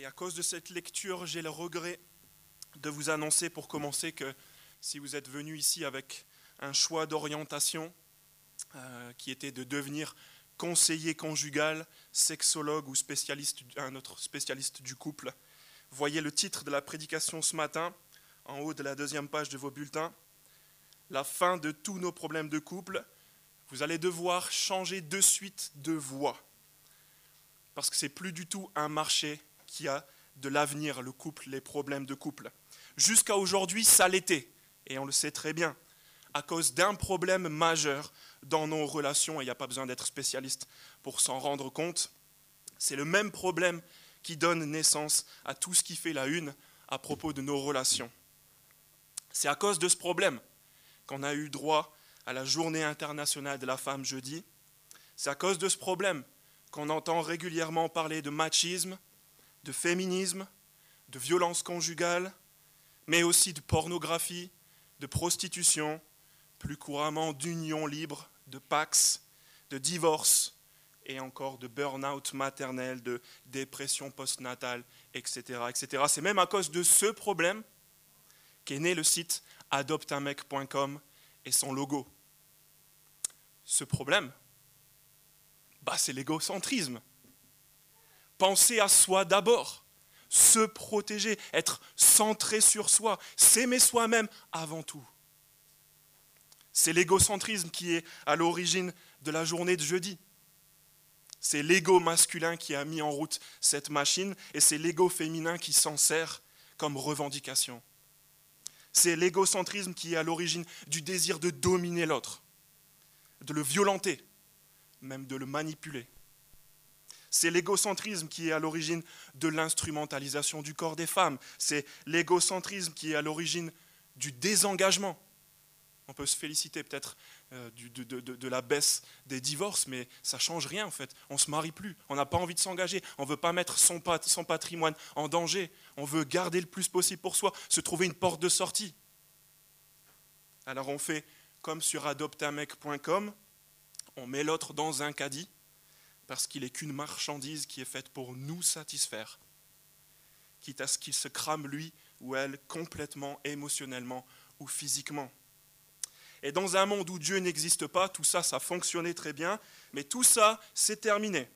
Et à cause de cette lecture, j'ai le regret de vous annoncer pour commencer que si vous êtes venu ici avec un choix d'orientation euh, qui était de devenir conseiller conjugal, sexologue ou spécialiste, un autre spécialiste du couple, voyez le titre de la prédication ce matin, en haut de la deuxième page de vos bulletins, La fin de tous nos problèmes de couple. Vous allez devoir changer de suite de voie, parce que c'est plus du tout un marché qui a de l'avenir, le couple, les problèmes de couple. Jusqu'à aujourd'hui, ça l'était, et on le sait très bien, à cause d'un problème majeur dans nos relations, et il n'y a pas besoin d'être spécialiste pour s'en rendre compte. C'est le même problème qui donne naissance à tout ce qui fait la une à propos de nos relations. C'est à cause de ce problème qu'on a eu droit à la journée internationale de la femme jeudi. C'est à cause de ce problème qu'on entend régulièrement parler de machisme, de féminisme, de violence conjugale, mais aussi de pornographie, de prostitution, plus couramment d'union libre, de pax, de divorce et encore de burn-out maternel, de dépression postnatale, etc. etc. C'est même à cause de ce problème qu'est né le site adoptamec.com et son logo. Ce problème, bah, c'est l'égocentrisme. Penser à soi d'abord, se protéger, être centré sur soi, s'aimer soi-même avant tout. C'est l'égocentrisme qui est à l'origine de la journée de jeudi. C'est l'ego masculin qui a mis en route cette machine et c'est l'ego féminin qui s'en sert comme revendication. C'est l'égocentrisme qui est à l'origine du désir de dominer l'autre, de le violenter, même de le manipuler. C'est l'égocentrisme qui est à l'origine de l'instrumentalisation du corps des femmes. C'est l'égocentrisme qui est à l'origine du désengagement. On peut se féliciter peut-être euh, de, la baisse des divorces, mais ça ne change rien en fait. On ne se marie plus, on n'a pas envie de s'engager, on ne veut pas mettre son, son patrimoine en danger, on veut garder le plus possible pour soi, se trouver une porte de sortie. Alors on fait comme sur adoptamec.com, on met l'autre dans un caddie, parce qu'il n'est qu'une marchandise qui est faite pour nous satisfaire, quitte à ce qu'il se crame lui ou elle complètement émotionnellement ou physiquement. Et dans un monde où Dieu n'existe pas, tout ça, ça fonctionnait très bien, mais tout ça, c'est terminé.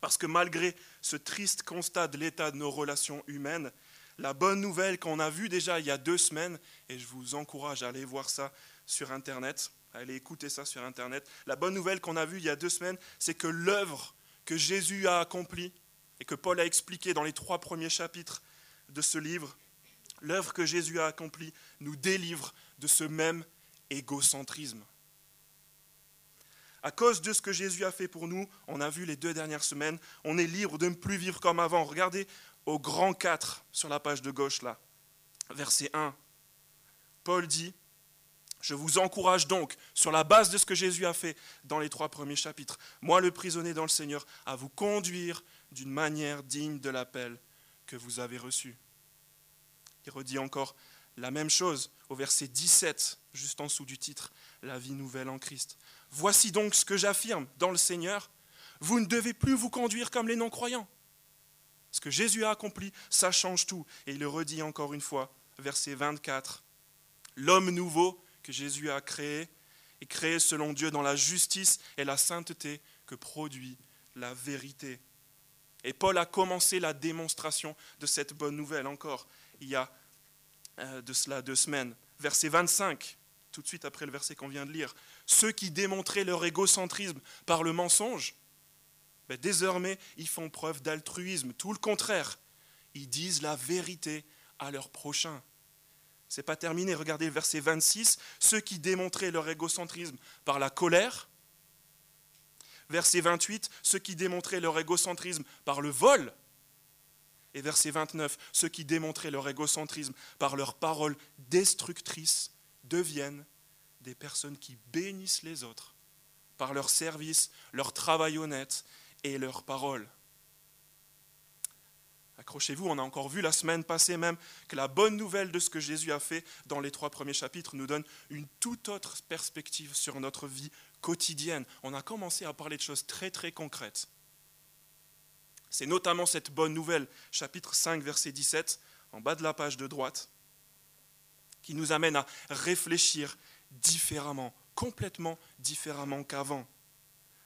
Parce que malgré ce triste constat de l'état de nos relations humaines, la bonne nouvelle qu'on a vue déjà il y a deux semaines, et je vous encourage à aller voir ça sur Internet, Allez écouter ça sur Internet. La bonne nouvelle qu'on a vue il y a deux semaines, c'est que l'œuvre que Jésus a accomplie et que Paul a expliqué dans les trois premiers chapitres de ce livre, l'œuvre que Jésus a accomplie nous délivre de ce même égocentrisme. À cause de ce que Jésus a fait pour nous, on a vu les deux dernières semaines, on est libre de ne plus vivre comme avant. Regardez au grand 4 sur la page de gauche là, verset 1. Paul dit, je vous encourage donc, sur la base de ce que Jésus a fait dans les trois premiers chapitres, moi le prisonnier dans le Seigneur, à vous conduire d'une manière digne de l'appel que vous avez reçu. Il redit encore la même chose au verset 17, juste en dessous du titre, La vie nouvelle en Christ. Voici donc ce que j'affirme dans le Seigneur, vous ne devez plus vous conduire comme les non-croyants. Ce que Jésus a accompli, ça change tout. Et il le redit encore une fois, verset 24. L'homme nouveau que Jésus a créé est créé selon Dieu dans la justice et la sainteté que produit la vérité. Et Paul a commencé la démonstration de cette bonne nouvelle encore il y a euh, de cela deux semaines. Verset 25, tout de suite après le verset qu'on vient de lire. Ceux qui démontraient leur égocentrisme par le mensonge, ben, désormais ils font preuve d'altruisme, tout le contraire. Ils disent la vérité à leur prochain. C'est pas terminé. Regardez le verset 26. Ceux qui démontraient leur égocentrisme par la colère. Verset 28. Ceux qui démontraient leur égocentrisme par le vol. Et verset 29. Ceux qui démontraient leur égocentrisme par leurs paroles destructrices deviennent des personnes qui bénissent les autres par leur service, leur travail honnête et leurs paroles. Accrochez-vous, on a encore vu la semaine passée même que la bonne nouvelle de ce que Jésus a fait dans les trois premiers chapitres nous donne une toute autre perspective sur notre vie quotidienne. On a commencé à parler de choses très très concrètes. C'est notamment cette bonne nouvelle, chapitre 5, verset 17, en bas de la page de droite, qui nous amène à réfléchir différemment, complètement différemment qu'avant.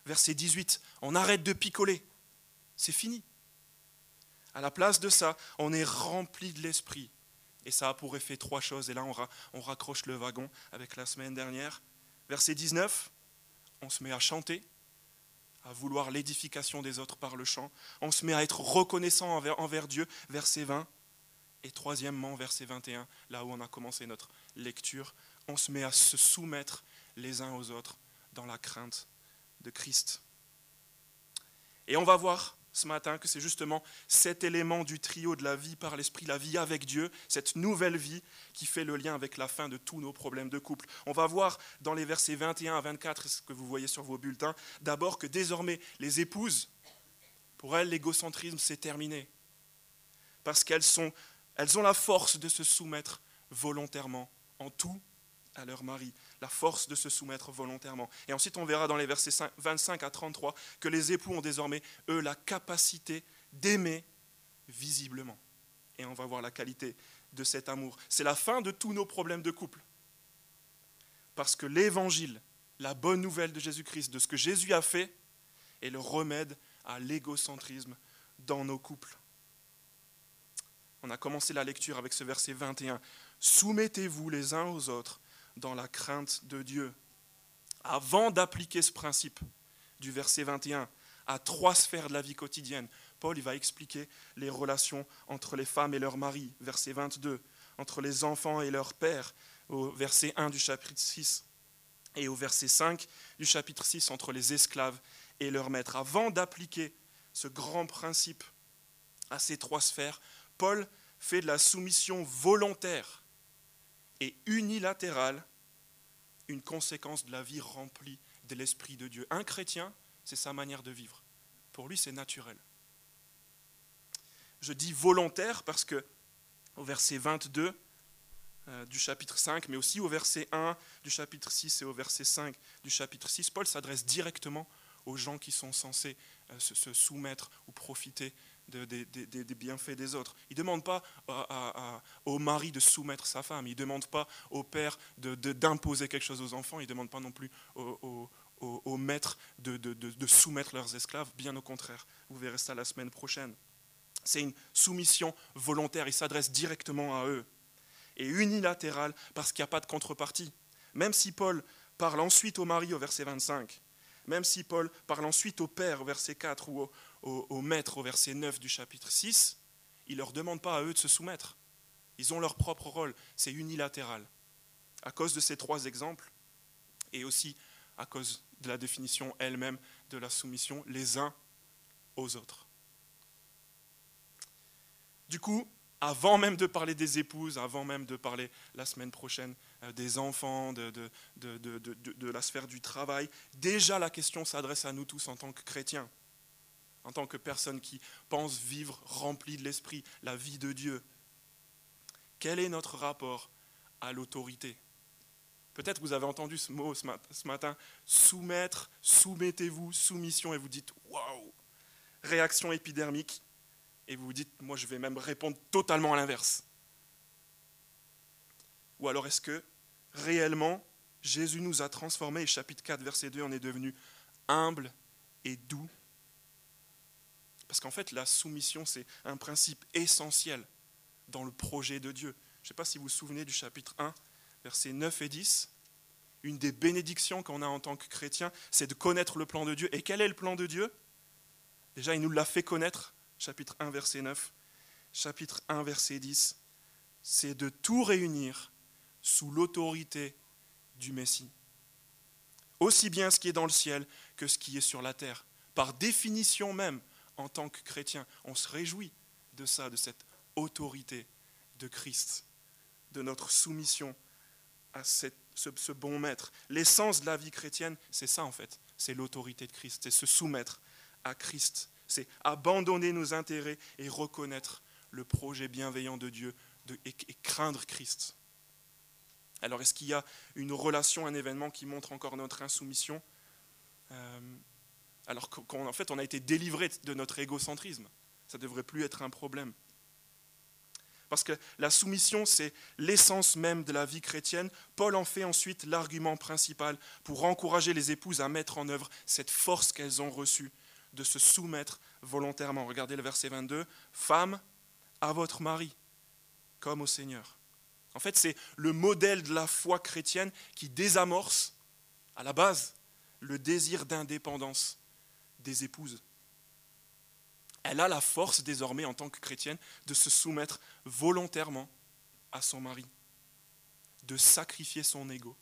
Verset 18, on arrête de picoler, c'est fini. À la place de ça, on est rempli de l'esprit. Et ça a pour effet trois choses. Et là, on, raccroche le wagon avec la semaine dernière. Verset 19, on se met à chanter, à vouloir l'édification des autres par le chant. On se met à être reconnaissant envers, envers Dieu. Verset 20. Et troisièmement, verset 21, là où on a commencé notre lecture, on se met à se soumettre les uns aux autres dans la crainte de Christ. Et on va voir ce matin que c'est justement cet élément du trio de la vie par l'esprit, la vie avec Dieu, cette nouvelle vie qui fait le lien avec la fin de tous nos problèmes de couple. On va voir dans les versets 21 à 24, ce que vous voyez sur vos bulletins, d'abord que désormais les épouses, pour elles l'égocentrisme c'est terminé, parce qu'elles elles ont la force de se soumettre volontairement en tout à leur mari, la force de se soumettre volontairement. Et ensuite, on verra dans les versets 25 à 33 que les époux ont désormais, eux, la capacité d'aimer visiblement. Et on va voir la qualité de cet amour. C'est la fin de tous nos problèmes de couple. Parce que l'évangile, la bonne nouvelle de Jésus-Christ, de ce que Jésus a fait, est le remède à l'égocentrisme dans nos couples. On a commencé la lecture avec ce verset 21. Soumettez-vous les uns aux autres dans la crainte de Dieu. Avant d'appliquer ce principe du verset 21 à trois sphères de la vie quotidienne, Paul va expliquer les relations entre les femmes et leurs maris, verset 22, entre les enfants et leurs pères, au verset 1 du chapitre 6, et au verset 5 du chapitre 6, entre les esclaves et leurs maîtres. Avant d'appliquer ce grand principe à ces trois sphères, Paul fait de la soumission volontaire et unilatérale une conséquence de la vie remplie de l'Esprit de Dieu. Un chrétien, c'est sa manière de vivre. Pour lui, c'est naturel. Je dis volontaire parce que au verset 22 euh, du chapitre 5, mais aussi au verset 1 du chapitre 6 et au verset 5 du chapitre 6, Paul s'adresse directement aux gens qui sont censés euh, se, soumettre ou profiter des bienfaits des autres. Il ne demande pas au mari de soumettre sa femme, il ne demande pas au père d'imposer quelque chose aux enfants, il ne demande pas non plus aux, maîtres de, soumettre leurs esclaves, bien au contraire. Vous verrez ça la semaine prochaine. C'est une soumission volontaire, il s'adresse directement à eux. Et unilatérale parce qu'il n'y a pas de contrepartie. Même si Paul parle ensuite au mari au verset 25, même si Paul parle ensuite au père au verset 4 ou au, au, maître au verset 9 du chapitre 6, il ne leur demande pas à eux de se soumettre. Ils ont leur propre rôle, c'est unilatéral. À cause de ces trois exemples, et aussi à cause de la définition elle-même de la soumission les uns aux autres. Du coup, avant même de parler des épouses, avant même de parler la semaine prochaine euh, des enfants, de, la sphère du travail, déjà la question s'adresse à nous tous en tant que chrétiens en tant que personne qui pense vivre rempli de l'Esprit, la vie de Dieu. Quel est notre rapport à l'autorité? Peut-être vous avez entendu ce mot ce matin, soumettre, soumettez-vous, soumission, et vous dites waouh, réaction épidermique, et vous vous dites moi je vais même répondre totalement à l'inverse. Ou alors est-ce que réellement Jésus nous a transformés, et chapitre 4, verset 2, on est devenu humble et doux parce qu'en fait, la soumission, c'est un principe essentiel dans le projet de Dieu. Je ne sais pas si vous vous souvenez du chapitre 1, versets 9 et 10. Une des bénédictions qu'on a en tant que chrétien, c'est de connaître le plan de Dieu. Et quel est le plan de Dieu? Déjà, il nous l'a fait connaître, chapitre 1, verset 9. Chapitre 1, verset 10. C'est de tout réunir sous l'autorité du Messie. Aussi bien ce qui est dans le ciel que ce qui est sur la terre. Par définition même, en tant que chrétien. On se réjouit de ça, de cette autorité de Christ, de notre soumission à ce, bon maître. L'essence de la vie chrétienne, c'est ça en fait, c'est l'autorité de Christ, c'est se soumettre à Christ, c'est abandonner nos intérêts et reconnaître le projet bienveillant de Dieu et, craindre Christ. Alors est-ce qu'il y a une relation, un événement qui montre encore notre insoumission? Euh, alors qu'en fait on a été délivré de notre égocentrisme. Ça ne devrait plus être un problème. Parce que la soumission, c'est l'essence même de la vie chrétienne. Paul en fait ensuite l'argument principal pour encourager les épouses à mettre en œuvre cette force qu'elles ont reçue de se soumettre volontairement. Regardez le verset 22. Femme, à votre mari, comme au Seigneur. En fait, c'est le modèle de la foi chrétienne qui désamorce, à la base, le désir d'indépendance des épouses elle a la force désormais en tant que chrétienne de se soumettre volontairement à son mari, de sacrifier son ego.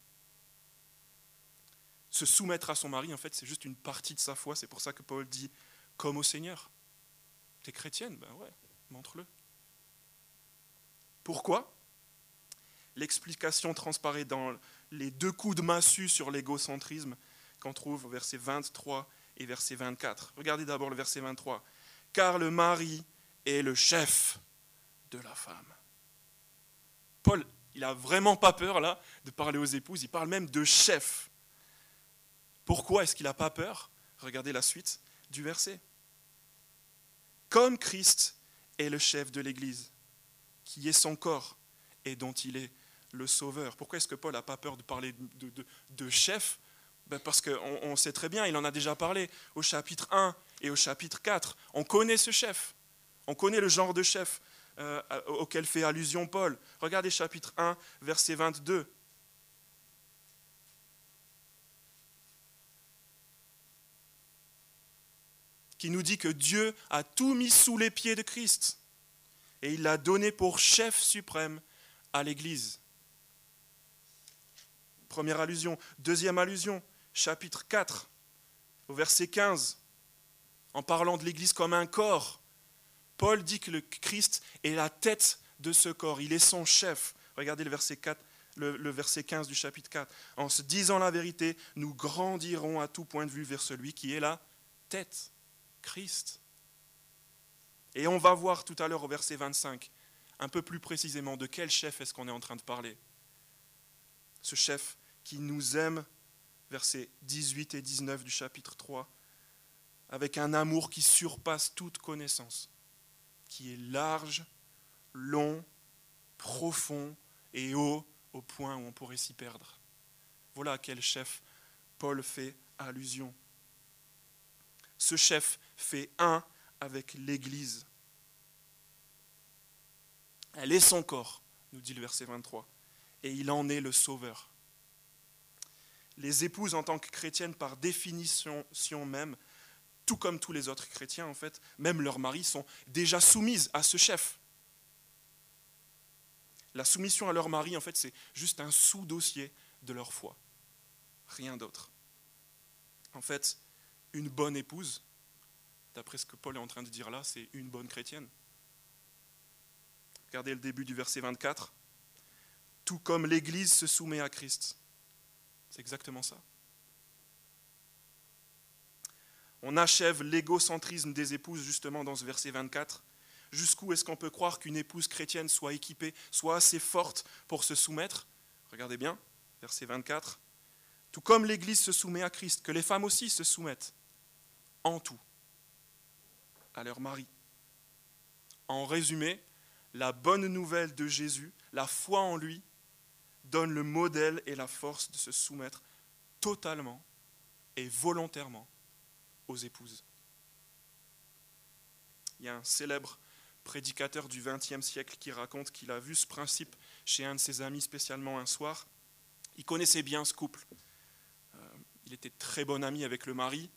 Se soumettre à son mari, en fait, c'est juste une partie de sa foi. C'est pour ça que Paul dit comme au Seigneur. T'es chrétienne? Ben ouais, montre-le. Pourquoi? L'explication transparaît dans les deux coups de massue sur l'égocentrisme qu'on trouve au verset 23 et verset 24. Regardez d'abord le verset 23 car le mari est le chef de la femme. Paul, il n'a vraiment pas peur là de parler aux épouses, il parle même de chef. Pourquoi est-ce qu'il n'a pas peur? Regardez la suite du verset. Comme Christ est le chef de l'Église, qui est son corps et dont il est le sauveur. Pourquoi est-ce que Paul n'a pas peur de parler de, chef? Ben Parce qu'on sait très bien, il en a déjà parlé au chapitre 1 et au chapitre 4. On connaît ce chef. On connaît le genre de chef euh, auquel fait allusion Paul. Regardez chapitre 1, verset 22. qui nous dit que Dieu a tout mis sous les pieds de Christ et il l'a donné pour chef suprême à l'Église. Première allusion. Deuxième allusion, chapitre 4, au verset 15 en parlant de l'Église comme un corps. Paul dit que le Christ est la tête de ce corps, il est son chef. Regardez le verset, 4, le, verset 15 du chapitre 4. En se disant la vérité, nous grandirons à tout point de vue vers celui qui est la tête, Christ. Et on va voir tout à l'heure au verset 25, un peu plus précisément, de quel chef est-ce qu'on est en train de parler. Ce chef qui nous aime, versets 18 et 19 du chapitre 3, avec un amour qui surpasse toute connaissance, qui est large, long, profond et haut au point où on pourrait s'y perdre. Voilà à quel chef Paul fait allusion. Ce chef fait un avec l'Église. Elle est son corps, nous dit le verset 23, et il en est le sauveur. Les épouses en tant que chrétiennes, par définition même, tout comme tous les autres chrétiens, en fait, même leurs maris sont déjà soumises à ce chef. La soumission à leur mari, en fait, c'est juste un sous-dossier de leur foi. Rien d'autre. En fait, une bonne épouse, d'après ce que Paul est en train de dire là, c'est une bonne chrétienne. Regardez le début du verset 24. Tout comme l'Église se soumet à Christ. C'est exactement ça. On achève l'égocentrisme des épouses justement dans ce verset 24. Jusqu'où est-ce qu'on peut croire qu'une épouse chrétienne soit équipée, soit assez forte pour se soumettre? Regardez bien, verset 24. Tout comme l'Église se soumet à Christ, que les femmes aussi se soumettent en tout à leur mari. En résumé, la bonne nouvelle de Jésus, la foi en lui, donne le modèle et la force de se soumettre totalement et volontairement aux épouses. Il y a un célèbre prédicateur du XXe siècle qui raconte qu'il a vu ce principe chez un de ses amis spécialement un soir. Il connaissait bien ce couple. Euh, il était très bon ami avec le mari.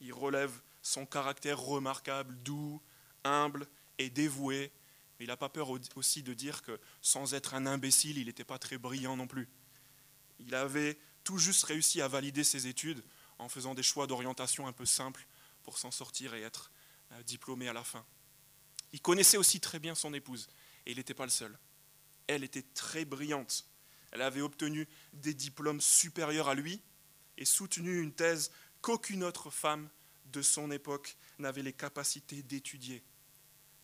Il relève son caractère remarquable, doux, humble et dévoué. Il n'a pas peur aussi de dire que sans être un imbécile, il n'était pas très brillant non plus. Il avait tout juste réussi à valider ses études en faisant des choix d'orientation un peu simples pour s'en sortir et être euh, diplômé à la fin. Il connaissait aussi très bien son épouse, et il n'était pas le seul. Elle était très brillante. Elle avait obtenu des diplômes supérieurs à lui et soutenu une thèse qu'aucune autre femme de son époque n'avait les capacités d'étudier.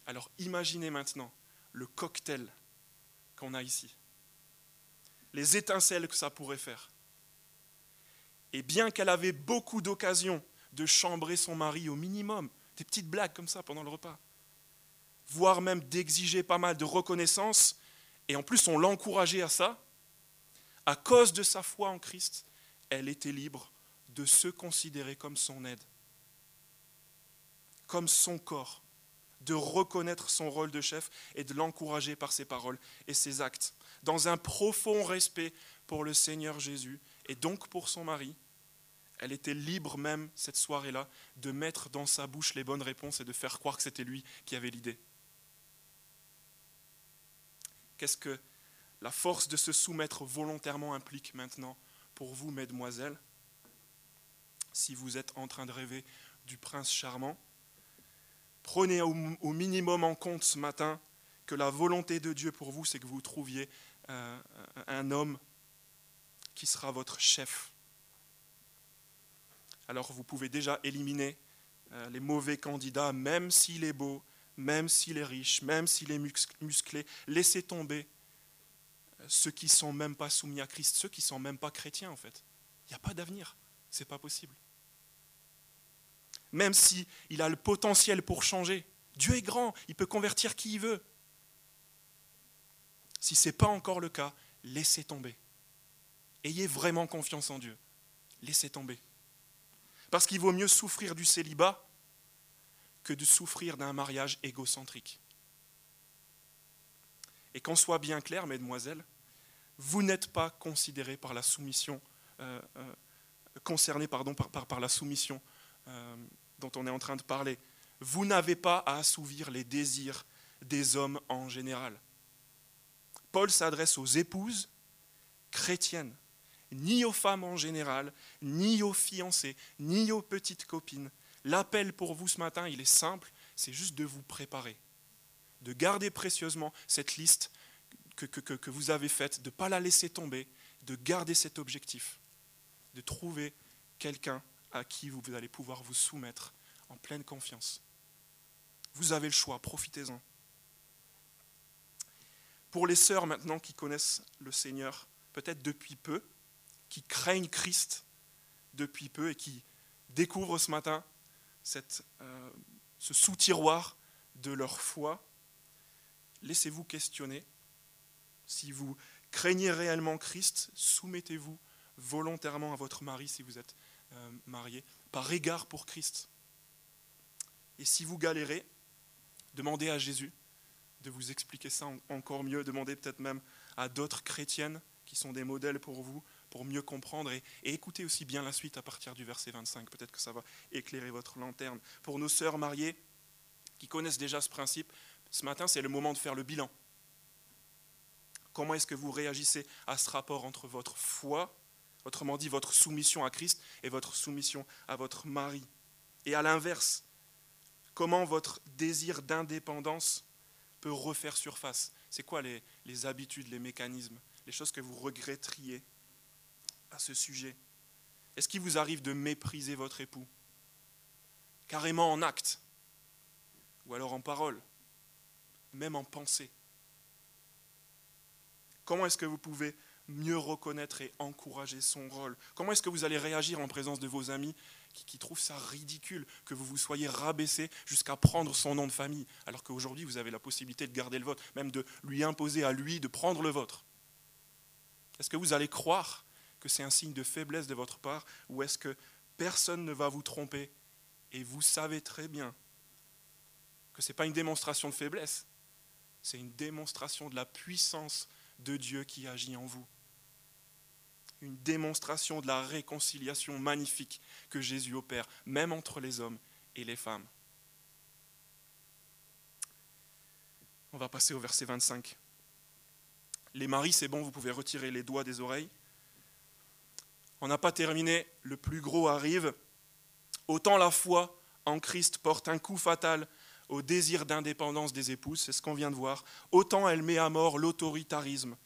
Alors imaginez maintenant le cocktail qu'on a ici, les étincelles que ça pourrait faire. Et bien qu'elle avait beaucoup d'occasions de chambrer son mari au minimum, des petites blagues comme ça pendant le repas, voire même d'exiger pas mal de reconnaissance, et en plus on l'encourageait à ça, à cause de sa foi en Christ, elle était libre de se considérer comme son aide, comme son corps, de reconnaître son rôle de chef et de l'encourager par ses paroles et ses actes, dans un profond respect pour le Seigneur Jésus et donc pour son mari. Elle était libre même cette soirée-là de mettre dans sa bouche les bonnes réponses et de faire croire que c'était lui qui avait l'idée. Qu'est-ce que la force de se soumettre volontairement implique maintenant pour vous, mesdemoiselles Si vous êtes en train de rêver du prince charmant, prenez au, minimum en compte ce matin que la volonté de Dieu pour vous, c'est que vous trouviez euh, un homme qui sera votre chef. Alors vous pouvez déjà éliminer euh, les mauvais candidats, même s'il est beau, même s'il est riche, même s'il est musclé, laissez tomber euh, ceux qui ne sont même pas soumis à Christ, ceux qui ne sont même pas chrétiens en fait. Il n'y a pas d'avenir, ce n'est pas possible. Même s'il il a le potentiel pour changer, Dieu est grand, il peut convertir qui il veut. Si ce n'est pas encore le cas, laissez tomber. Ayez vraiment confiance en Dieu. Laissez tomber. Parce qu'il vaut mieux souffrir du célibat que de souffrir d'un mariage égocentrique. Et qu'on soit bien clair, mesdemoiselles, vous n'êtes pas considérées par la soumission, euh, euh, concernées par, la soumission euh, dont on est en train de parler. Vous n'avez pas à assouvir les désirs des hommes en général. Paul s'adresse aux épouses chrétiennes, ni aux femmes en général, ni aux fiancés, ni aux petites copines, L'appel pour vous ce matin, il est simple, c'est juste de vous préparer, de garder précieusement cette liste que, que, vous avez faite, de ne pas la laisser tomber, de garder cet objectif, de trouver quelqu'un à qui vous allez pouvoir vous soumettre en pleine confiance. Vous avez le choix, profitez-en. Pour les sœurs maintenant qui connaissent le Seigneur, peut-être depuis peu, qui craignent Christ depuis peu et qui découvrent ce matin euh, ce sous-tiroir de leur foi, laissez-vous questionner. Si vous craignez réellement Christ, soumettez-vous volontairement à votre mari si vous êtes euh, marié, par égard pour Christ. Et si vous galérez, demandez à Jésus de vous expliquer ça encore mieux, demandez peut-être même à d'autres chrétiennes qui sont des modèles pour vous, pour mieux comprendre et, écouter aussi bien la suite à partir du verset 25. Peut-être que ça va éclairer votre lanterne. Pour nos sœurs mariées qui connaissent déjà ce principe, ce matin, c'est le moment de faire le bilan. Comment est-ce que vous réagissez à ce rapport entre votre foi, autrement dit votre soumission à Christ, et votre soumission à votre mari? Et à l'inverse, comment votre désir d'indépendance peut refaire surface. C'est quoi les, habitudes, les mécanismes, les choses que vous regretteriez à ce sujet? Est-ce qu'il vous arrive de mépriser votre époux? Carrément en acte? Ou alors en parole? Même en pensée? Comment est-ce que vous pouvez mieux reconnaître et encourager son rôle? Comment est-ce que vous allez réagir en présence de vos amis qui, trouvent ça ridicule que vous vous soyez rabaissé jusqu'à prendre son nom de famille, alors qu'aujourd'hui vous avez la possibilité de garder le vôtre, même de lui imposer à lui de prendre le vôtre Est-ce que vous allez croire que c'est un signe de faiblesse de votre part ou est-ce que personne ne va vous tromper et vous savez très bien que ce n'est pas une démonstration de faiblesse, c'est une démonstration de la puissance de Dieu qui agit en vous. Une démonstration de la réconciliation magnifique que Jésus opère, même entre les hommes et les femmes. On va passer au verset 25. Les maris, c'est bon, vous pouvez retirer les doigts des oreilles on n'a pas terminé, le plus gros arrive. Autant la foi en Christ porte un coup fatal au désir d'indépendance des épouses, c'est ce qu'on vient de voir, autant elle met à mort l'autoritarisme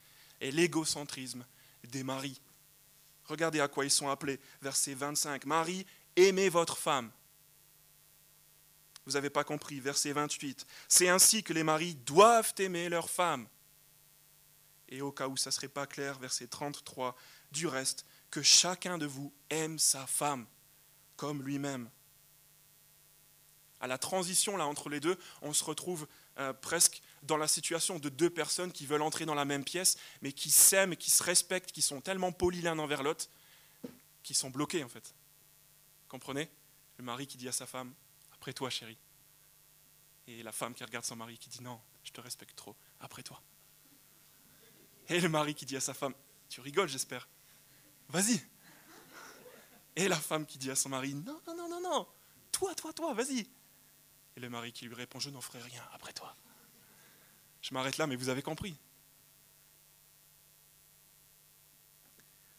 et l'égocentrisme des maris. Regardez à quoi ils sont appelés, verset 25. Marie, aimez votre femme. Vous n'avez pas compris, verset 28. C'est ainsi que les maris doivent aimer leur femme. Et au cas où ça ne serait pas clair, verset 33, du reste, que chacun de vous aime sa femme comme lui-même. À la transition là entre les deux, on se retrouve euh, presque dans la situation de deux personnes qui veulent entrer dans la même pièce, mais qui s'aiment, qui se respectent, qui sont tellement polis l'un envers l'autre, qui sont bloqués en fait. Comprenez? Le mari qui dit à sa femme, après toi chérie. Et la femme qui regarde son mari qui dit, non, je te respecte trop, après toi. Et le mari qui dit à sa femme, tu rigoles j'espère, vas-y. Et la femme qui dit à son mari, non, non, non, non, non, toi, toi, toi, vas-y. Et le mari qui lui répond, je n'en ferai rien après toi. Je m'arrête là, mais vous avez compris.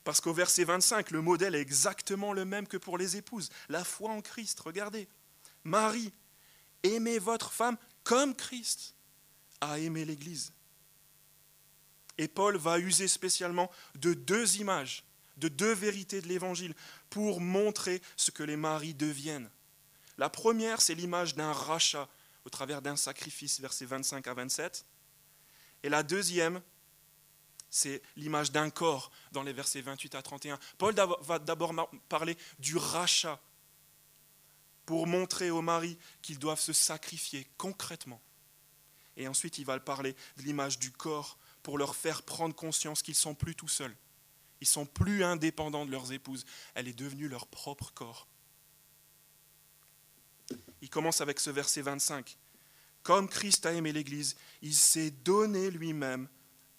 Parce qu'au verset 25, le modèle est exactement le même que pour les épouses. La foi en Christ, regardez. Marie, aimez votre femme comme Christ a aimé l'Église. Et Paul va user spécialement de deux images, de deux vérités de l'Évangile pour montrer ce que les maris deviennent. La première, c'est l'image d'un rachat au travers d'un sacrifice, versets 25 à 27. Et la deuxième, c'est l'image d'un corps dans les versets 28 à 31. Paul va d'abord parler du rachat pour montrer aux maris qu'ils doivent se sacrifier concrètement. Et ensuite, il va parler de l'image du corps pour leur faire prendre conscience qu'ils sont plus tout seuls. Ils sont plus indépendants de leurs épouses. Elle est devenue leur propre corps. Il commence avec ce verset 25. Comme Christ a aimé l'Église, il s'est donné lui-même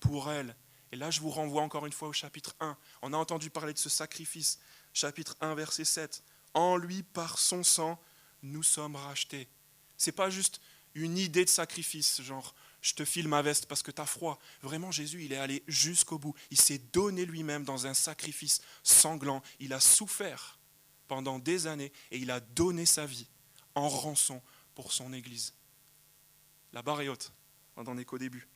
pour elle. Et là, je vous renvoie encore une fois au chapitre 1. On a entendu parler de ce sacrifice. Chapitre 1, verset 7. En lui, par son sang, nous sommes rachetés. Ce n'est pas juste une idée de sacrifice, genre je te file ma veste parce que tu as froid. Vraiment, Jésus, il est allé jusqu'au bout. Il s'est donné lui-même dans un sacrifice sanglant. Il a souffert pendant des années et il a donné sa vie en rançon pour son Église. La barre est haute, on n'en est qu'au début.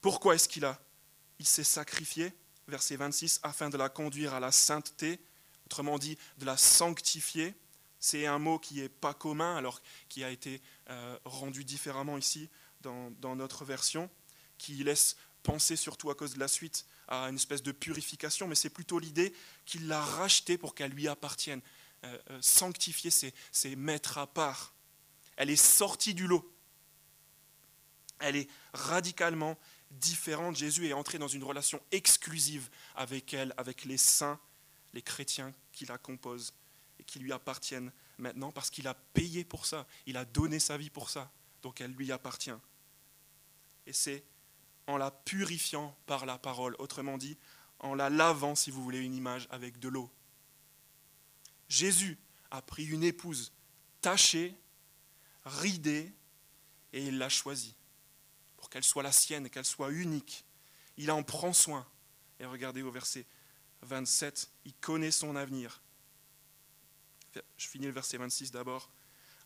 Pourquoi est-ce qu'il a Il s'est sacrifié, verset 26, afin de la conduire à la sainteté, autrement dit, de la sanctifier? C'est un mot qui n'est pas commun, alors qui a été euh, rendu différemment ici dans, notre version, qui laisse penser surtout à cause de la suite à une espèce de purification, mais c'est plutôt l'idée qu'il l'a rachetée pour qu'elle lui appartienne. Euh, euh, sanctifier, c'est mettre à part. Elle est sortie du lot. Elle est radicalement différente. Jésus est entré dans une relation exclusive avec elle, avec les saints, les chrétiens qui la composent et qui lui appartiennent maintenant parce qu'il a payé pour ça. Il a donné sa vie pour ça. Donc elle lui appartient. Et c'est en la purifiant par la parole, autrement dit, en la lavant, si vous voulez une image, avec de l'eau. Jésus a pris une épouse tachée, ridée, et il l'a choisie pour qu'elle soit la sienne, qu'elle soit unique. Il en prend soin. Et regardez au verset 27, il connaît son avenir. Je finis le verset 26 d'abord.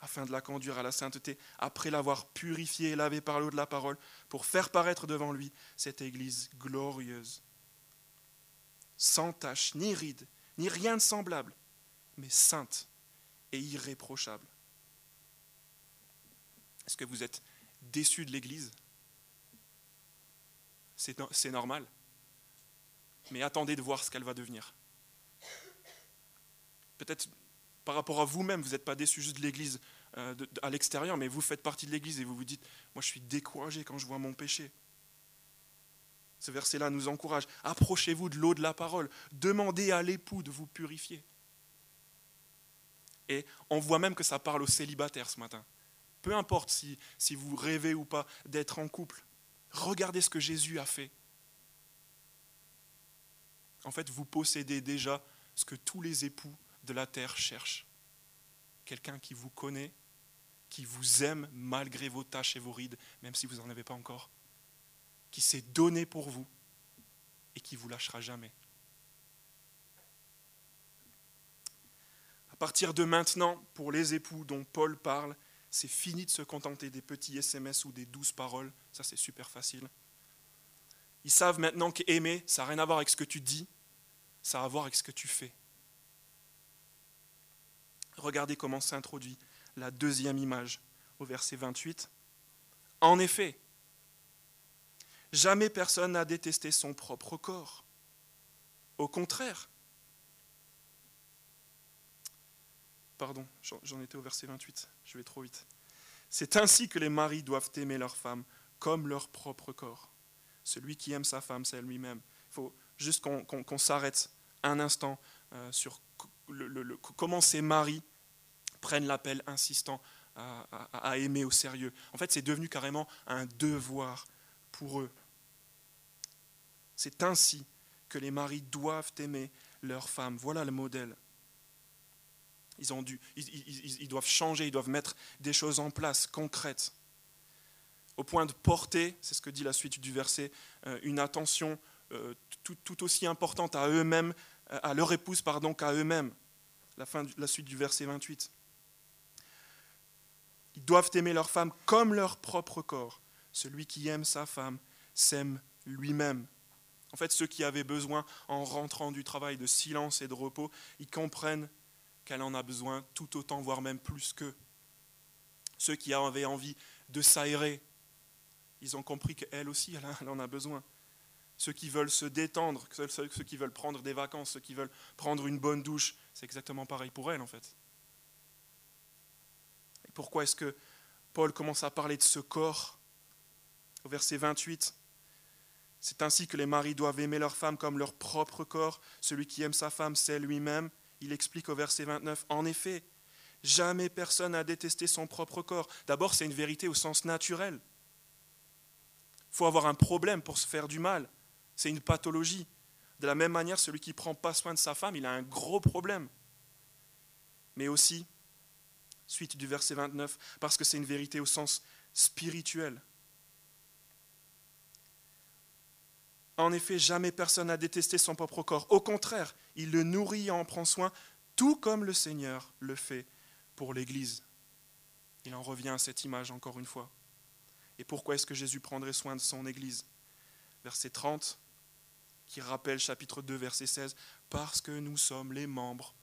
Afin de la conduire à la sainteté, après l'avoir purifiée et lavée par l'eau de la parole, pour faire paraître devant lui cette Église glorieuse, sans tache, ni ride, ni rien de semblable, mais sainte et irréprochable. Est-ce que vous êtes déçu de l'Église? C'est normal. Mais attendez de voir ce qu'elle va devenir. Peut-être par rapport à vous-même, vous n'êtes pas déçu juste de l'Église euh, à l'extérieur, mais vous faites partie de l'Église et vous vous dites, moi je suis découragé quand je vois mon péché. Ce verset-là nous encourage. Approchez-vous de l'eau de la parole. Demandez à l'époux de vous purifier. Et on voit même que ça parle aux célibataires ce matin. Peu importe si, vous rêvez ou pas d'être en couple, regardez ce que Jésus a fait. En fait, vous possédez déjà ce que tous les époux de la terre cherchent. Quelqu'un qui vous connaît, qui vous aime malgré vos tâches et vos rides, même si vous n'en avez pas encore, qui s'est donné pour vous et qui vous lâchera jamais. À partir de maintenant, pour les époux dont Paul parle, c'est fini de se contenter des petits SMS ou des douces paroles. Ça, c'est super facile. Ils savent maintenant qu'aimer, ça n'a rien à voir avec ce que tu dis, ça a à voir avec ce que tu fais. Regardez comment s'introduit la deuxième image au verset 28. En effet, jamais personne n'a détesté son propre corps. Au contraire, Pardon, j'en étais au verset 28, je vais trop vite. C'est ainsi que les maris doivent aimer leur femme comme leur propre corps. Celui qui aime sa femme, c'est lui-même. Il faut juste qu'on s'arrête un instant euh, sur comment ces maris prennent l'appel insistant à, aimer au sérieux. En fait, c'est devenu carrément un devoir pour eux. C'est ainsi que les maris doivent aimer leur femme. Voilà le modèle. Ils, ont dû, ils, doivent changer, ils doivent mettre des choses en place concrètes. Au point de porter, c'est ce que dit la suite du verset, euh, une attention euh, tout, aussi importante à eux-mêmes, à leur épouse, pardon, qu'à eux-mêmes. La, la suite du verset 28. Ils doivent aimer leur femme comme leur propre corps. Celui qui aime sa femme s'aime lui-même. En fait, ceux qui avaient besoin, en rentrant du travail, de silence et de repos, ils comprennent qu'elle en a besoin tout autant, voire même plus qu'eux. Ceux qui avaient envie de s'aérer, ils ont compris qu'elle aussi, elle en a besoin. Ceux qui veulent se détendre, ceux qui veulent prendre des vacances, ceux qui veulent prendre une bonne douche, c'est exactement pareil pour elle en fait. Pourquoi est-ce que Paul commence à parler de ce corps Au verset 28, c'est ainsi que les maris doivent aimer leur femme comme leur propre corps. Celui qui aime sa femme, c'est lui-même. Il explique au verset 29, en effet, jamais personne n'a détesté son propre corps. D'abord, c'est une vérité au sens naturel. Il faut avoir un problème pour se faire du mal. C'est une pathologie. De la même manière, celui qui ne prend pas soin de sa femme, il a un gros problème. Mais aussi, suite du verset 29, parce que c'est une vérité au sens spirituel. En effet, jamais personne n'a détesté son propre corps. Au contraire, il le nourrit et en prend soin, tout comme le Seigneur le fait pour l'Église. Il en revient à cette image encore une fois. Et pourquoi est-ce que Jésus prendrait soin de son Église? Verset 30, qui rappelle chapitre 2, verset 16, Parce que nous sommes les membres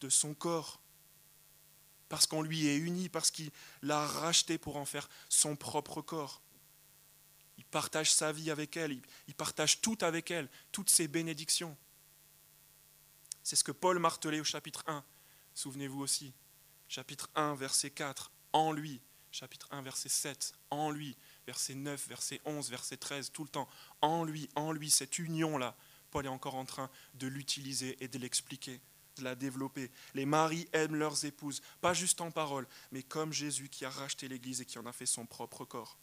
de son corps. Parce qu'on lui est uni, parce qu'il l'a racheté pour en faire son propre corps partage sa vie avec elle, il partage tout avec elle, toutes ses bénédictions. C'est ce que Paul martelait au chapitre 1. Souvenez-vous aussi, chapitre 1, verset 4, en lui, chapitre 1, verset 7, en lui, verset 9, verset 11, verset 13, tout le temps, en lui, en lui, cette union-là, Paul est encore en train de l'utiliser et de l'expliquer, de la développer. Les maris aiment leurs épouses, pas juste en parole, mais comme Jésus qui a racheté l'Église et qui en a fait son propre corps.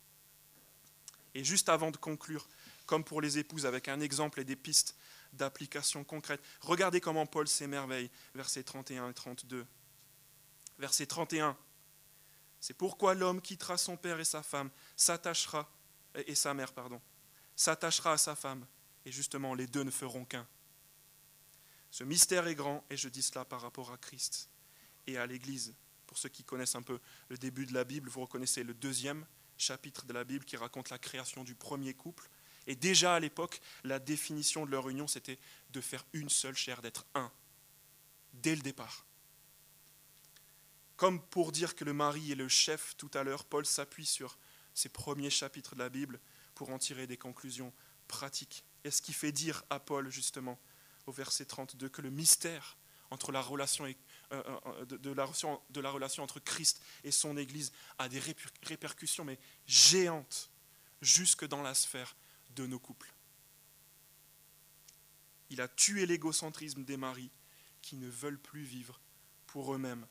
Et juste avant de conclure, comme pour les épouses, avec un exemple et des pistes d'application concrète, regardez comment Paul s'émerveille, versets 31 et 32. Verset 31. C'est pourquoi l'homme quittera son père et sa femme, s'attachera, et sa mère, pardon, s'attachera à sa femme, et justement les deux ne feront qu'un. Ce mystère est grand, et je dis cela par rapport à Christ et à l'Église. Pour ceux qui connaissent un peu le début de la Bible, vous reconnaissez le deuxième chapitre de la Bible qui raconte la création du premier couple. Et déjà à l'époque, la définition de leur union, c'était de faire une seule chair, d'être un, dès le départ. Comme pour dire que le mari est le chef tout à l'heure, Paul s'appuie sur ces premiers chapitres de la Bible pour en tirer des conclusions pratiques. Et ce qui fait dire à Paul, justement, au verset 32, que le mystère entre la relation et euh, euh, de, la, de, la, relation entre Christ et son Église a des répercussions mais géantes jusque dans la sphère de nos couples. Il a tué l'égocentrisme des maris qui ne veulent plus vivre pour eux-mêmes.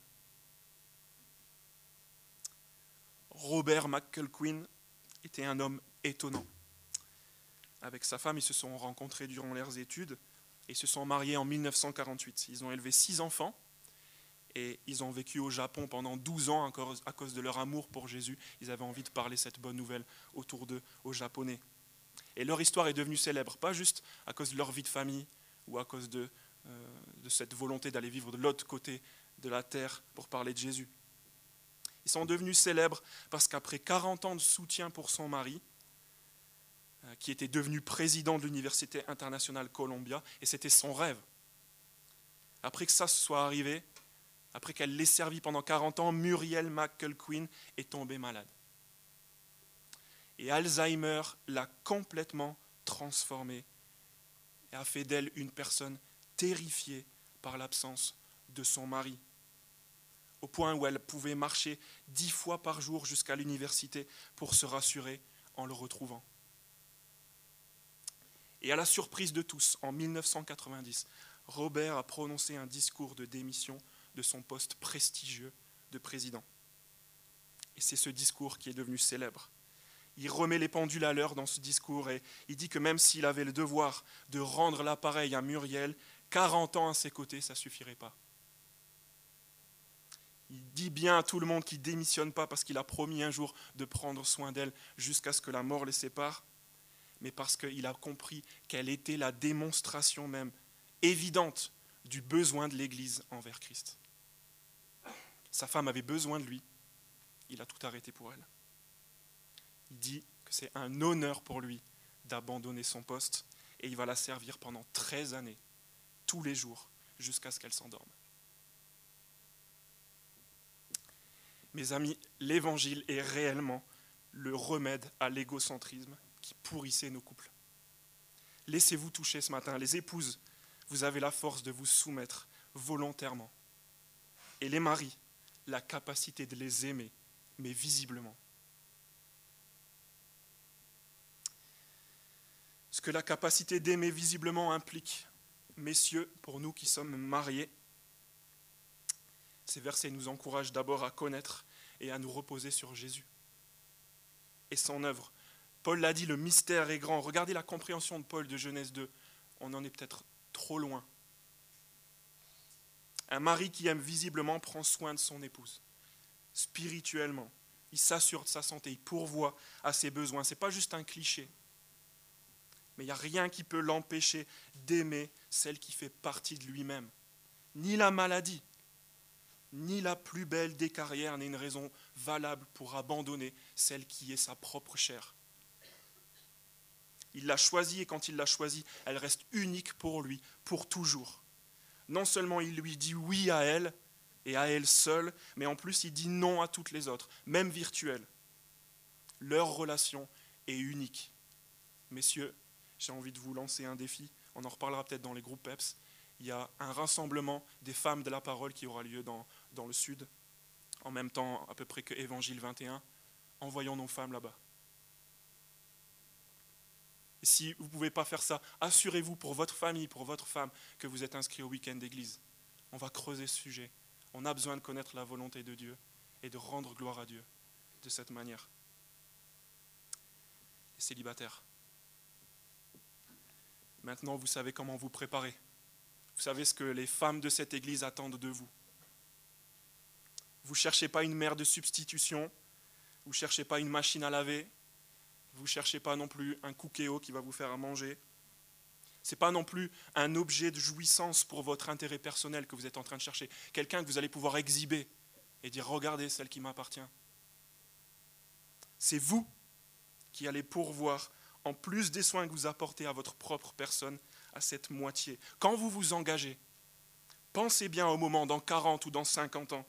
Robert McCulquin était un homme étonnant. Avec sa femme, ils se sont rencontrés durant leurs études et se sont mariés en 1948. Ils ont élevé six enfants et ils ont vécu au Japon pendant 12 ans à cause de leur amour pour Jésus. Ils avaient envie de parler cette bonne nouvelle autour d'eux aux Japonais. Et leur histoire est devenue célèbre, pas juste à cause de leur vie de famille ou à cause de, euh, de cette volonté d'aller vivre de l'autre côté de la terre pour parler de Jésus. Ils sont devenus célèbres parce qu'après 40 ans de soutien pour son mari, euh, qui était devenu président de l'Université internationale Columbia, et c'était son rêve. Après que ça soit arrivé, après qu'elle l'ait servi pendant 40 ans, Muriel McCulquin est tombée malade. Et Alzheimer l'a complètement transformée et a fait d'elle une personne terrifiée par l'absence de son mari. au point où elle pouvait marcher dix fois par jour jusqu'à l'université pour se rassurer en le retrouvant. Et à la surprise de tous, en 1990, Robert a prononcé un discours de démission de son poste prestigieux de président. Et c'est ce discours qui est devenu célèbre. Il remet les pendules à l'heure dans ce discours et il dit que même s'il avait le devoir de rendre l'appareil à Muriel, 40 ans à ses côtés, ça ne suffirait pas. Il dit bien à tout le monde qu'il ne démissionne pas parce qu'il a promis un jour de prendre soin d'elle jusqu'à ce que la mort les sépare, mais parce qu'il a compris quelle était la démonstration même évidente du besoin de l'Église envers Christ. Sa femme avait besoin de lui, il a tout arrêté pour elle. Dit que c'est un honneur pour lui d'abandonner son poste et il va la servir pendant 13 années, tous les jours, jusqu'à ce qu'elle s'endorme. Mes amis, l'évangile est réellement le remède à l'égocentrisme qui pourrissait nos couples. Laissez-vous toucher ce matin. Les épouses, vous avez la force de vous soumettre volontairement. Et les maris, la capacité de les aimer, mais visiblement. Ce que la capacité d'aimer visiblement implique, messieurs, pour nous qui sommes mariés, ces versets nous encouragent d'abord à connaître et à nous reposer sur Jésus et son œuvre. Paul l'a dit, le mystère est grand. Regardez la compréhension de Paul de Genèse 2. On en est peut-être trop loin. Un mari qui aime visiblement prend soin de son épouse, spirituellement. Il s'assure de sa santé, il pourvoit à ses besoins. Ce n'est pas juste un cliché. Mais il n'y a rien qui peut l'empêcher d'aimer celle qui fait partie de lui-même. Ni la maladie, ni la plus belle des carrières n'est une raison valable pour abandonner celle qui est sa propre chair. Il l'a choisie et quand il l'a choisie, elle reste unique pour lui, pour toujours. Non seulement il lui dit oui à elle et à elle seule, mais en plus il dit non à toutes les autres, même virtuelles. Leur relation est unique. Messieurs, j'ai envie de vous lancer un défi, on en reparlera peut-être dans les groupes PEPS. Il y a un rassemblement des femmes de la parole qui aura lieu dans dans le sud, en même temps à peu près que Évangile 21. Envoyons nos femmes là-bas. Si vous ne pouvez pas faire ça, assurez-vous pour votre famille, pour votre femme, que vous êtes inscrit au week-end d'église. On va creuser ce sujet. On a besoin de connaître la volonté de Dieu et de rendre gloire à Dieu de cette manière. Les célibataires. Maintenant, vous savez comment vous préparer. Vous savez ce que les femmes de cette église attendent de vous. Vous ne cherchez pas une mère de substitution, vous ne cherchez pas une machine à laver, vous ne cherchez pas non plus un cookéo qui va vous faire à manger. Ce n'est pas non plus un objet de jouissance pour votre intérêt personnel que vous êtes en train de chercher, quelqu'un que vous allez pouvoir exhiber et dire regardez celle qui m'appartient. C'est vous qui allez pourvoir, en plus des soins que vous apportez à votre propre personne, à cette moitié. Quand vous vous engagez, pensez bien au moment dans 40 ou dans 50 ans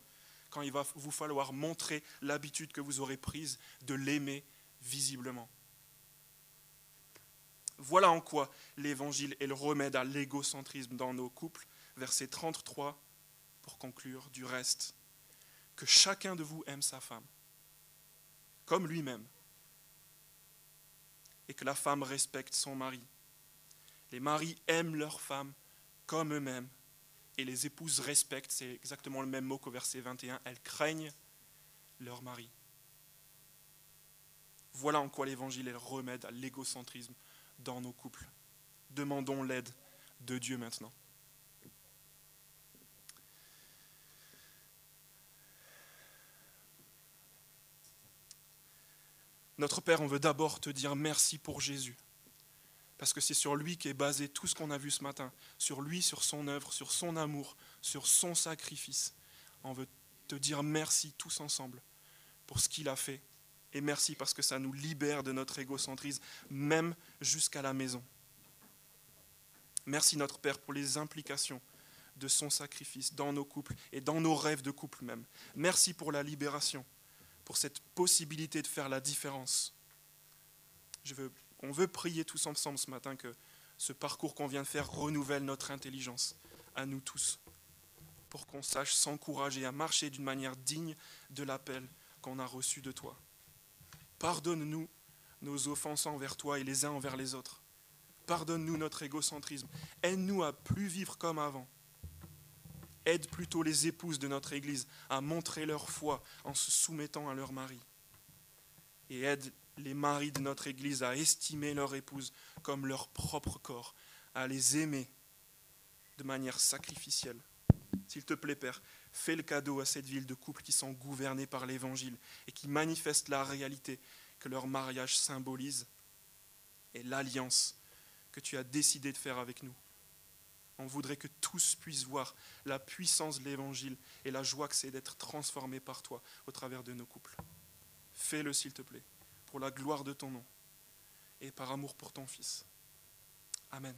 quand il va vous falloir montrer l'habitude que vous aurez prise de l'aimer visiblement. Voilà en quoi l'évangile est le remède à l'égocentrisme dans nos couples. Verset 33, pour conclure, du reste, que chacun de vous aime sa femme, comme lui-même, et que la femme respecte son mari. Les maris aiment leur femme comme eux-mêmes, et les épouses respectent, c'est exactement le même mot qu'au verset 21, elles craignent leur mari. Voilà en quoi l'évangile est le remède à l'égocentrisme dans nos couples. Demandons l'aide de Dieu maintenant. Notre Père, on veut d'abord te dire merci pour Jésus parce que c'est sur lui qu'est basé tout ce qu'on a vu ce matin, sur lui, sur son œuvre, sur son amour, sur son sacrifice. On veut te dire merci tous ensemble pour ce qu'il a fait, et merci parce que ça nous libère de notre égocentrisme, même jusqu'à la maison. Merci notre Père pour les implications de son sacrifice dans nos couples et dans nos rêves de couple même. Merci pour la libération, pour cette possibilité de faire la différence. On veut prier tous ensemble ce matin que ce parcours qu'on vient de faire renouvelle notre intelligence à nous tous. pour qu'on sache s'encourager à marcher d'une manière digne de l'appel qu'on a reçu de toi. Pardonne-nous nos offenses envers toi et les uns envers les autres. Pardonne-nous notre égocentrisme. Aide-nous à plus vivre comme avant. Aide plutôt les épouses de notre Église à montrer leur foi en se soumettant à leur mari. Et aide les maris de notre Église à estimer leur épouse comme leur propre corps, à les aimer de manière sacrificielle. S'il te plaît, Père, fais le cadeau à cette ville de couples qui sont gouvernés par l'Évangile et qui manifestent la réalité que leur mariage symbolise et l'alliance que tu as décidé de faire avec nous. On voudrait que tous puissent voir la puissance de l'Évangile et la joie que c'est d'être transformé par toi au travers de nos couples. Fais-le, s'il te plaît, pour la gloire de ton nom et par amour pour ton Fils. Amen.